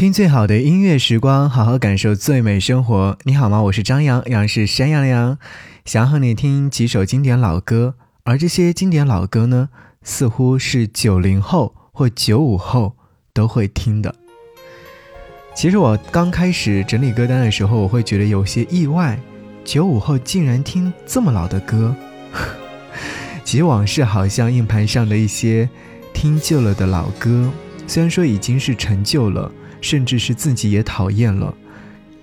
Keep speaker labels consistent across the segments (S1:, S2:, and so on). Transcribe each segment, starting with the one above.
S1: 听最好的音乐时光，好好感受最美生活。你好吗？我是张扬，杨是山羊的羊，想和你听几首经典老歌。而这些经典老歌呢，似乎是九零后或九五后都会听的。其实我刚开始整理歌单的时候，我会觉得有些意外，九五后竟然听这么老的歌。其实往事好像硬盘上的一些听旧了的老歌，虽然说已经是陈旧了。甚至是自己也讨厌了，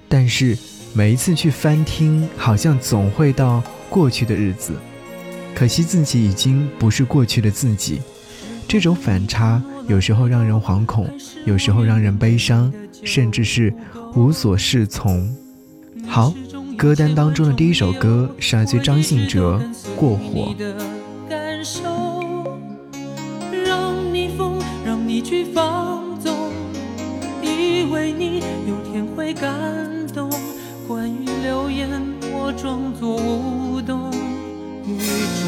S1: 但是每一次去翻听，好像总会到过去的日子。可惜自己已经不是过去的自己，这种反差有时候让人惶恐，有时候让人悲伤，甚至是无所适从。好，歌单当中的第一首歌是来自张信哲《过火》。
S2: 为你你有天会感动，关于流言我装作无动于衷。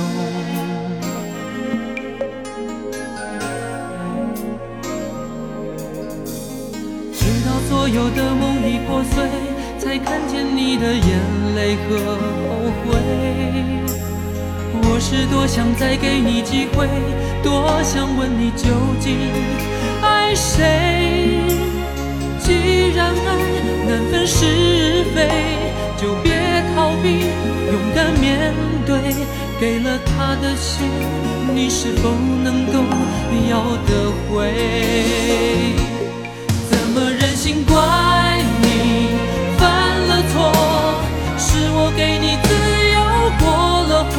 S2: 直到所有的梦已破碎，才看见你的眼泪和后悔。我是多想再给你机会，多想问你究竟爱谁。既然爱难分是非，就别逃避，勇敢面对。给了他的心，你是否能够要得回？怎么忍心怪你犯了错？是我给你自由过了火，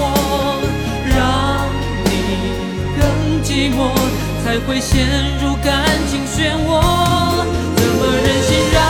S2: 让你更寂寞，才会陷入感情漩涡。人心让。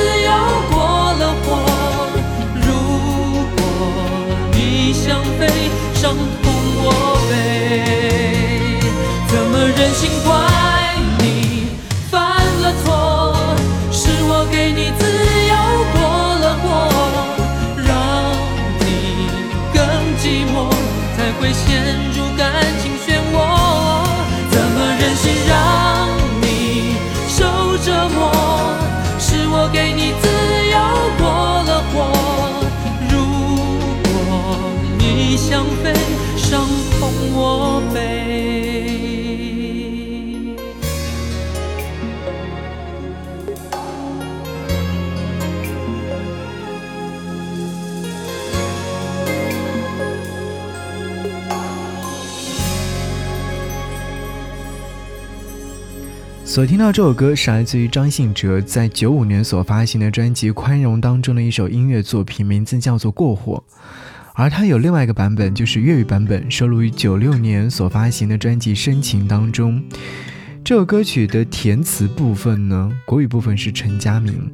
S1: 所听到这首歌是来自于张信哲在九五年所发行的专辑《宽容》当中的一首音乐作品，名字叫做《过火》。而它有另外一个版本，就是粤语版本，收录于九六年所发行的专辑《深情》当中。这首歌曲的填词部分呢，国语部分是陈佳明，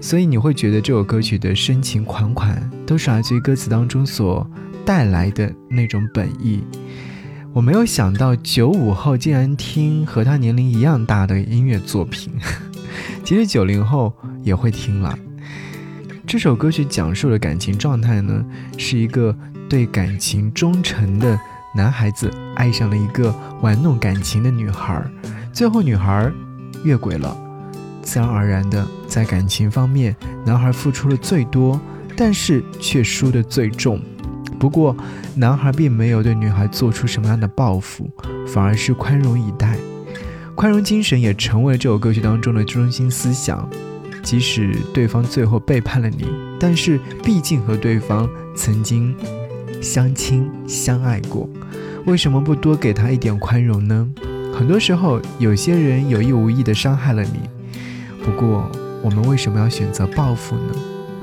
S1: 所以你会觉得这首歌曲的深情款款，都是来自于歌词当中所带来的那种本意。我没有想到九五后竟然听和他年龄一样大的音乐作品，其实九零后也会听了。这首歌曲讲述的感情状态呢，是一个对感情忠诚的男孩子爱上了一个玩弄感情的女孩，最后女孩越轨了，自然而然的在感情方面，男孩付出了最多，但是却输得最重。不过，男孩并没有对女孩做出什么样的报复，反而是宽容以待。宽容精神也成为了这首歌曲当中的中心思想。即使对方最后背叛了你，但是毕竟和对方曾经相亲相爱过，为什么不多给他一点宽容呢？很多时候，有些人有意无意的伤害了你，不过我们为什么要选择报复呢？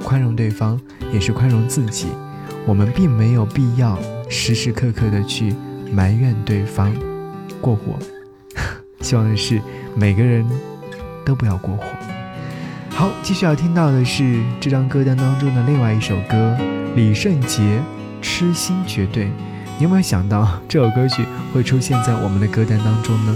S1: 宽容对方也是宽容自己。我们并没有必要时时刻刻的去埋怨对方过火，希望的是每个人都不要过火。好，继续要听到的是这张歌单当中的另外一首歌，李圣杰《痴心绝对》。你有没有想到这首歌曲会出现在我们的歌单当中呢？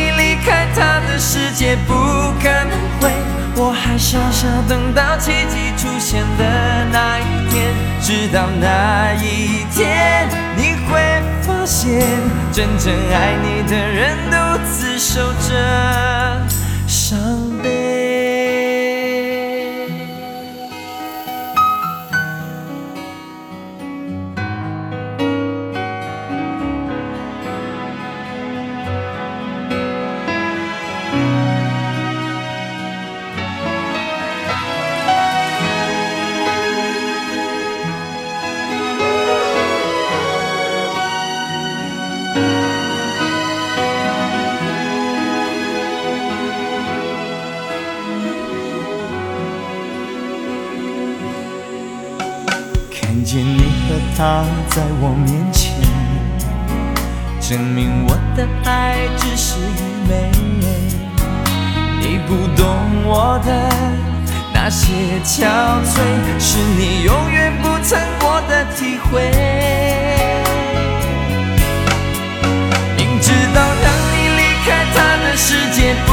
S3: 开他的世界不。我还傻傻等到奇迹出现的那一天，直到那一天，你会发现，真正爱你的人独自守着我的那些憔悴，是你永远不曾过的体会。明知道让你离开他的世界不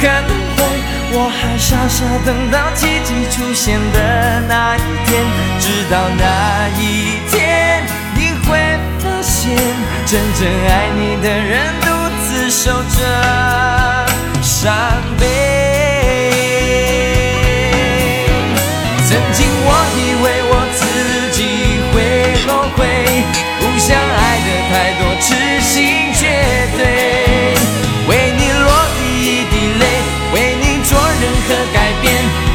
S3: 可能会，我还傻傻等到奇迹出现的那一天，直到那一天，你会发现。真正爱你的人独自守着伤悲。我以为我自己会后悔，不想爱的太多，痴心绝对。为你落第一滴泪，为你做任何改变，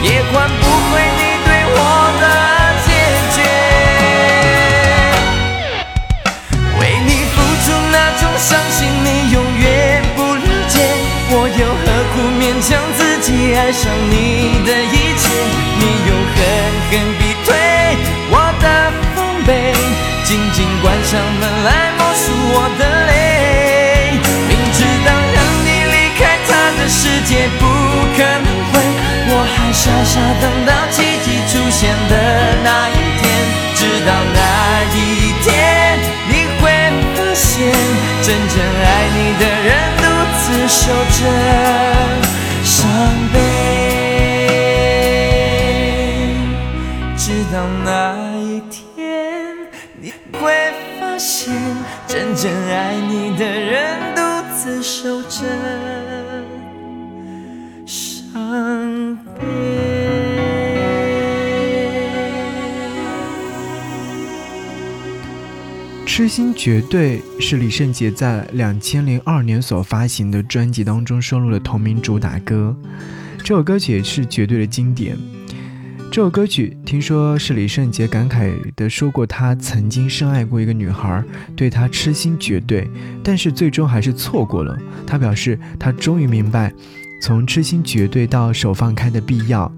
S3: 也换不回你对我的。坚决。为你
S4: 付出那种伤心，你永远不了解，我又何苦勉强自己爱上你傻傻等
S1: 到心绝对是李圣杰在两千零二年所发行的专辑当中收录的同名主打歌，这首歌曲也是绝对的经典。这首歌曲听说是李圣杰感慨的说过，他曾经深爱过一个女孩，对她痴心绝对，但是最终还是错过了。他表示，他终于明白，从痴心绝对到手放开的必要。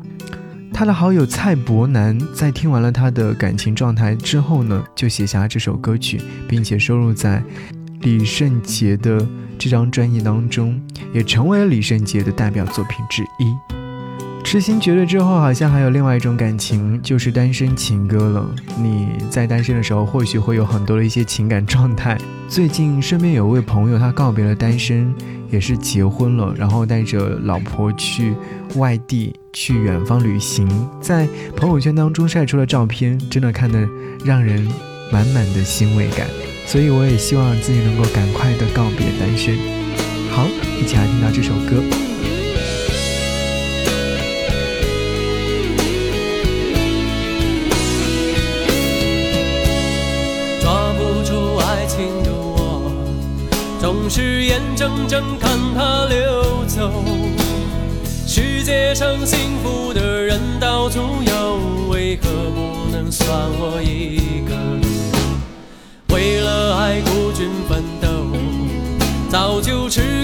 S1: 他的好友蔡伯南在听完了他的感情状态之后呢，就写下这首歌曲，并且收录在李圣杰的这张专辑当中，也成为了李圣杰的代表作品之一。痴心绝对之后，好像还有另外一种感情，就是单身情歌了。你在单身的时候，或许会有很多的一些情感状态。最近身边有位朋友，他告别了单身，也是结婚了，然后带着老婆去外地、去远方旅行，在朋友圈当中晒出了照片，真的看得让人满满的欣慰感。所以我也希望自己能够赶快的告别单身。好，一起来听到这首歌。
S4: 真正看它流走。世界上幸福的人到处有，为何不能算我一个？为了爱孤军奋斗，早就吃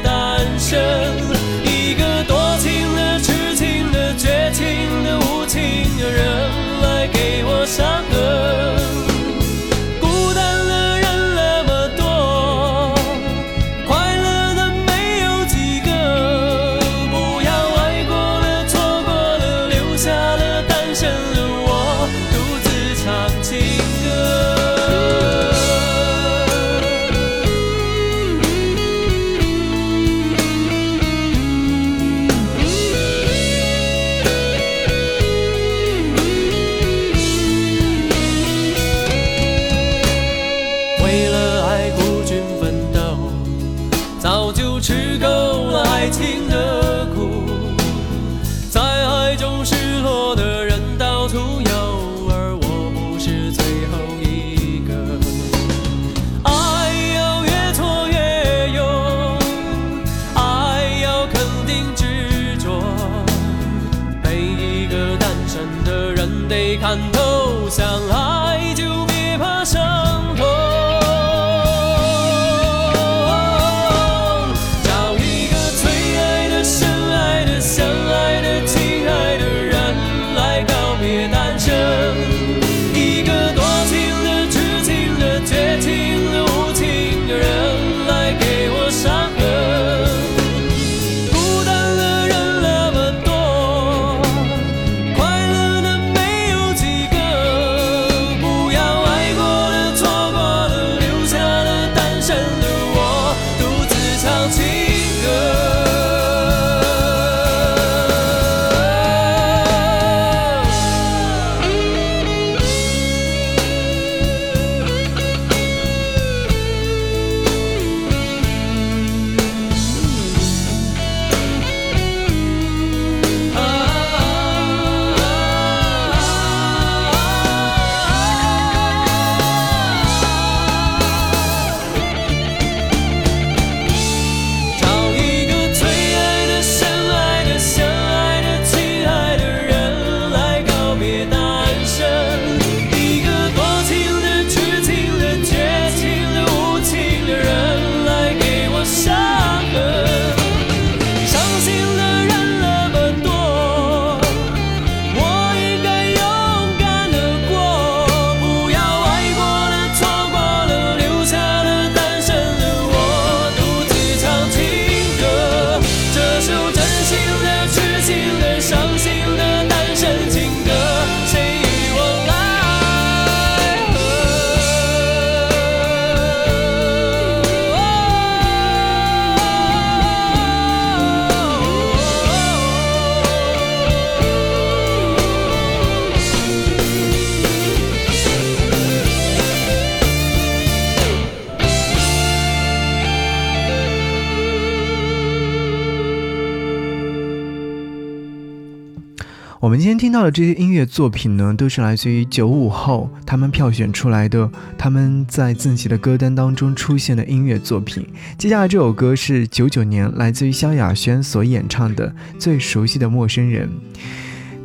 S1: 诞生听到的这些音乐作品呢，都是来自于九五后他们票选出来的，他们在自己的歌单当中出现的音乐作品。接下来这首歌是九九年来自于萧亚轩所演唱的《最熟悉的陌生人》。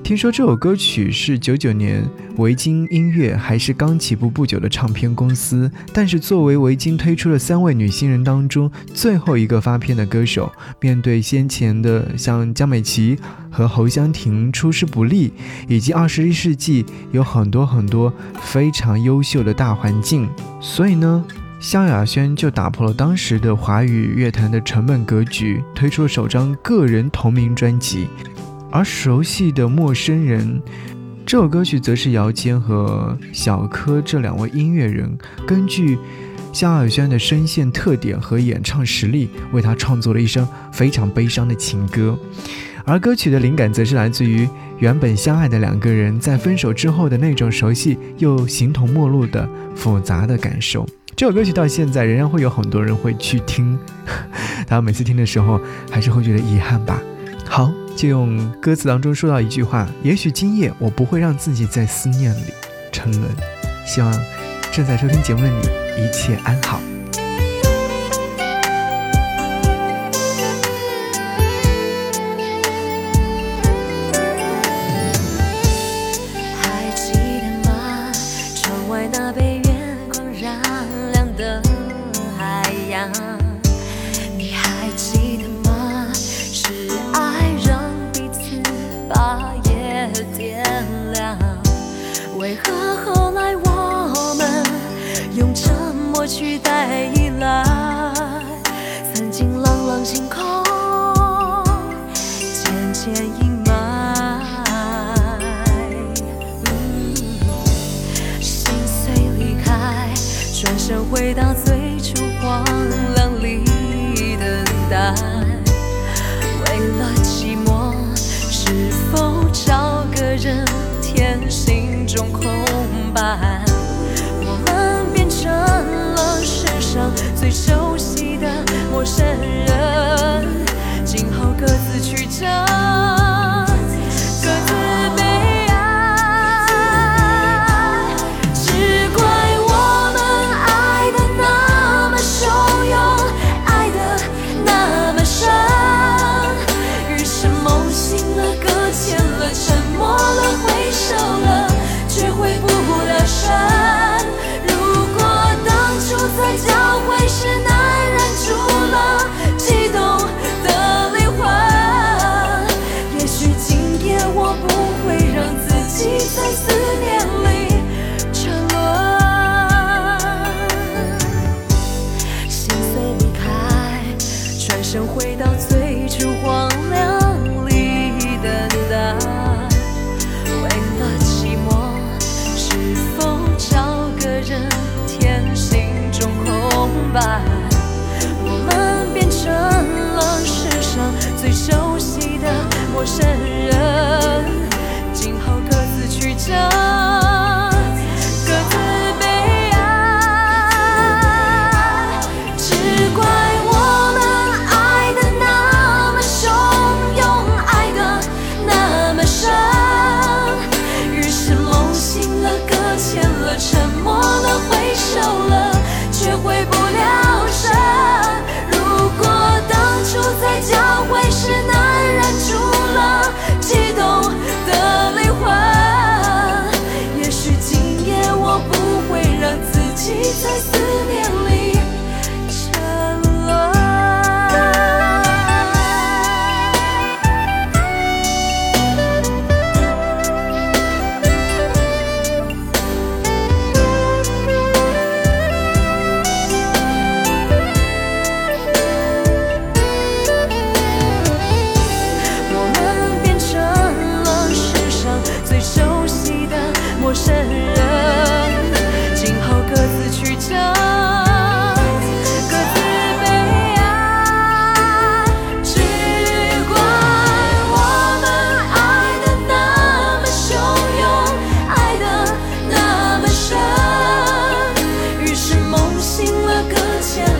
S1: 听说这首歌曲是九九年维京音乐还是刚起步不久的唱片公司，但是作为维京推出的三位女新人当中最后一个发片的歌手，面对先前的像江美琪和侯湘婷出师不利，以及二十一世纪有很多很多非常优秀的大环境，所以呢，萧亚轩就打破了当时的华语乐坛的成本格局，推出了首张个人同名专辑。而熟悉的陌生人这首歌曲，则是姚谦和小柯这两位音乐人根据萧亚轩的声线特点和演唱实力，为他创作了一首非常悲伤的情歌。而歌曲的灵感，则是来自于原本相爱的两个人在分手之后的那种熟悉又形同陌路的复杂的感受。这首歌曲到现在仍然会有很多人会去听，他们每次听的时候，还是会觉得遗憾吧。好。就用歌词当中说到一句话：“也许今夜我不会让自己在思念里沉沦。”希望正在收听节目的你一切安好。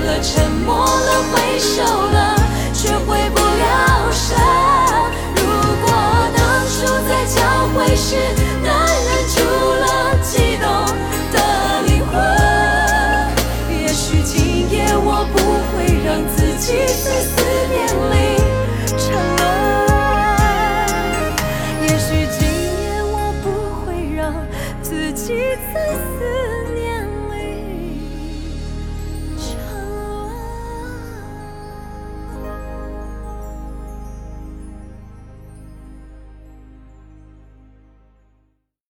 S5: 了沉默了挥手了却回不了神如果当初在交会时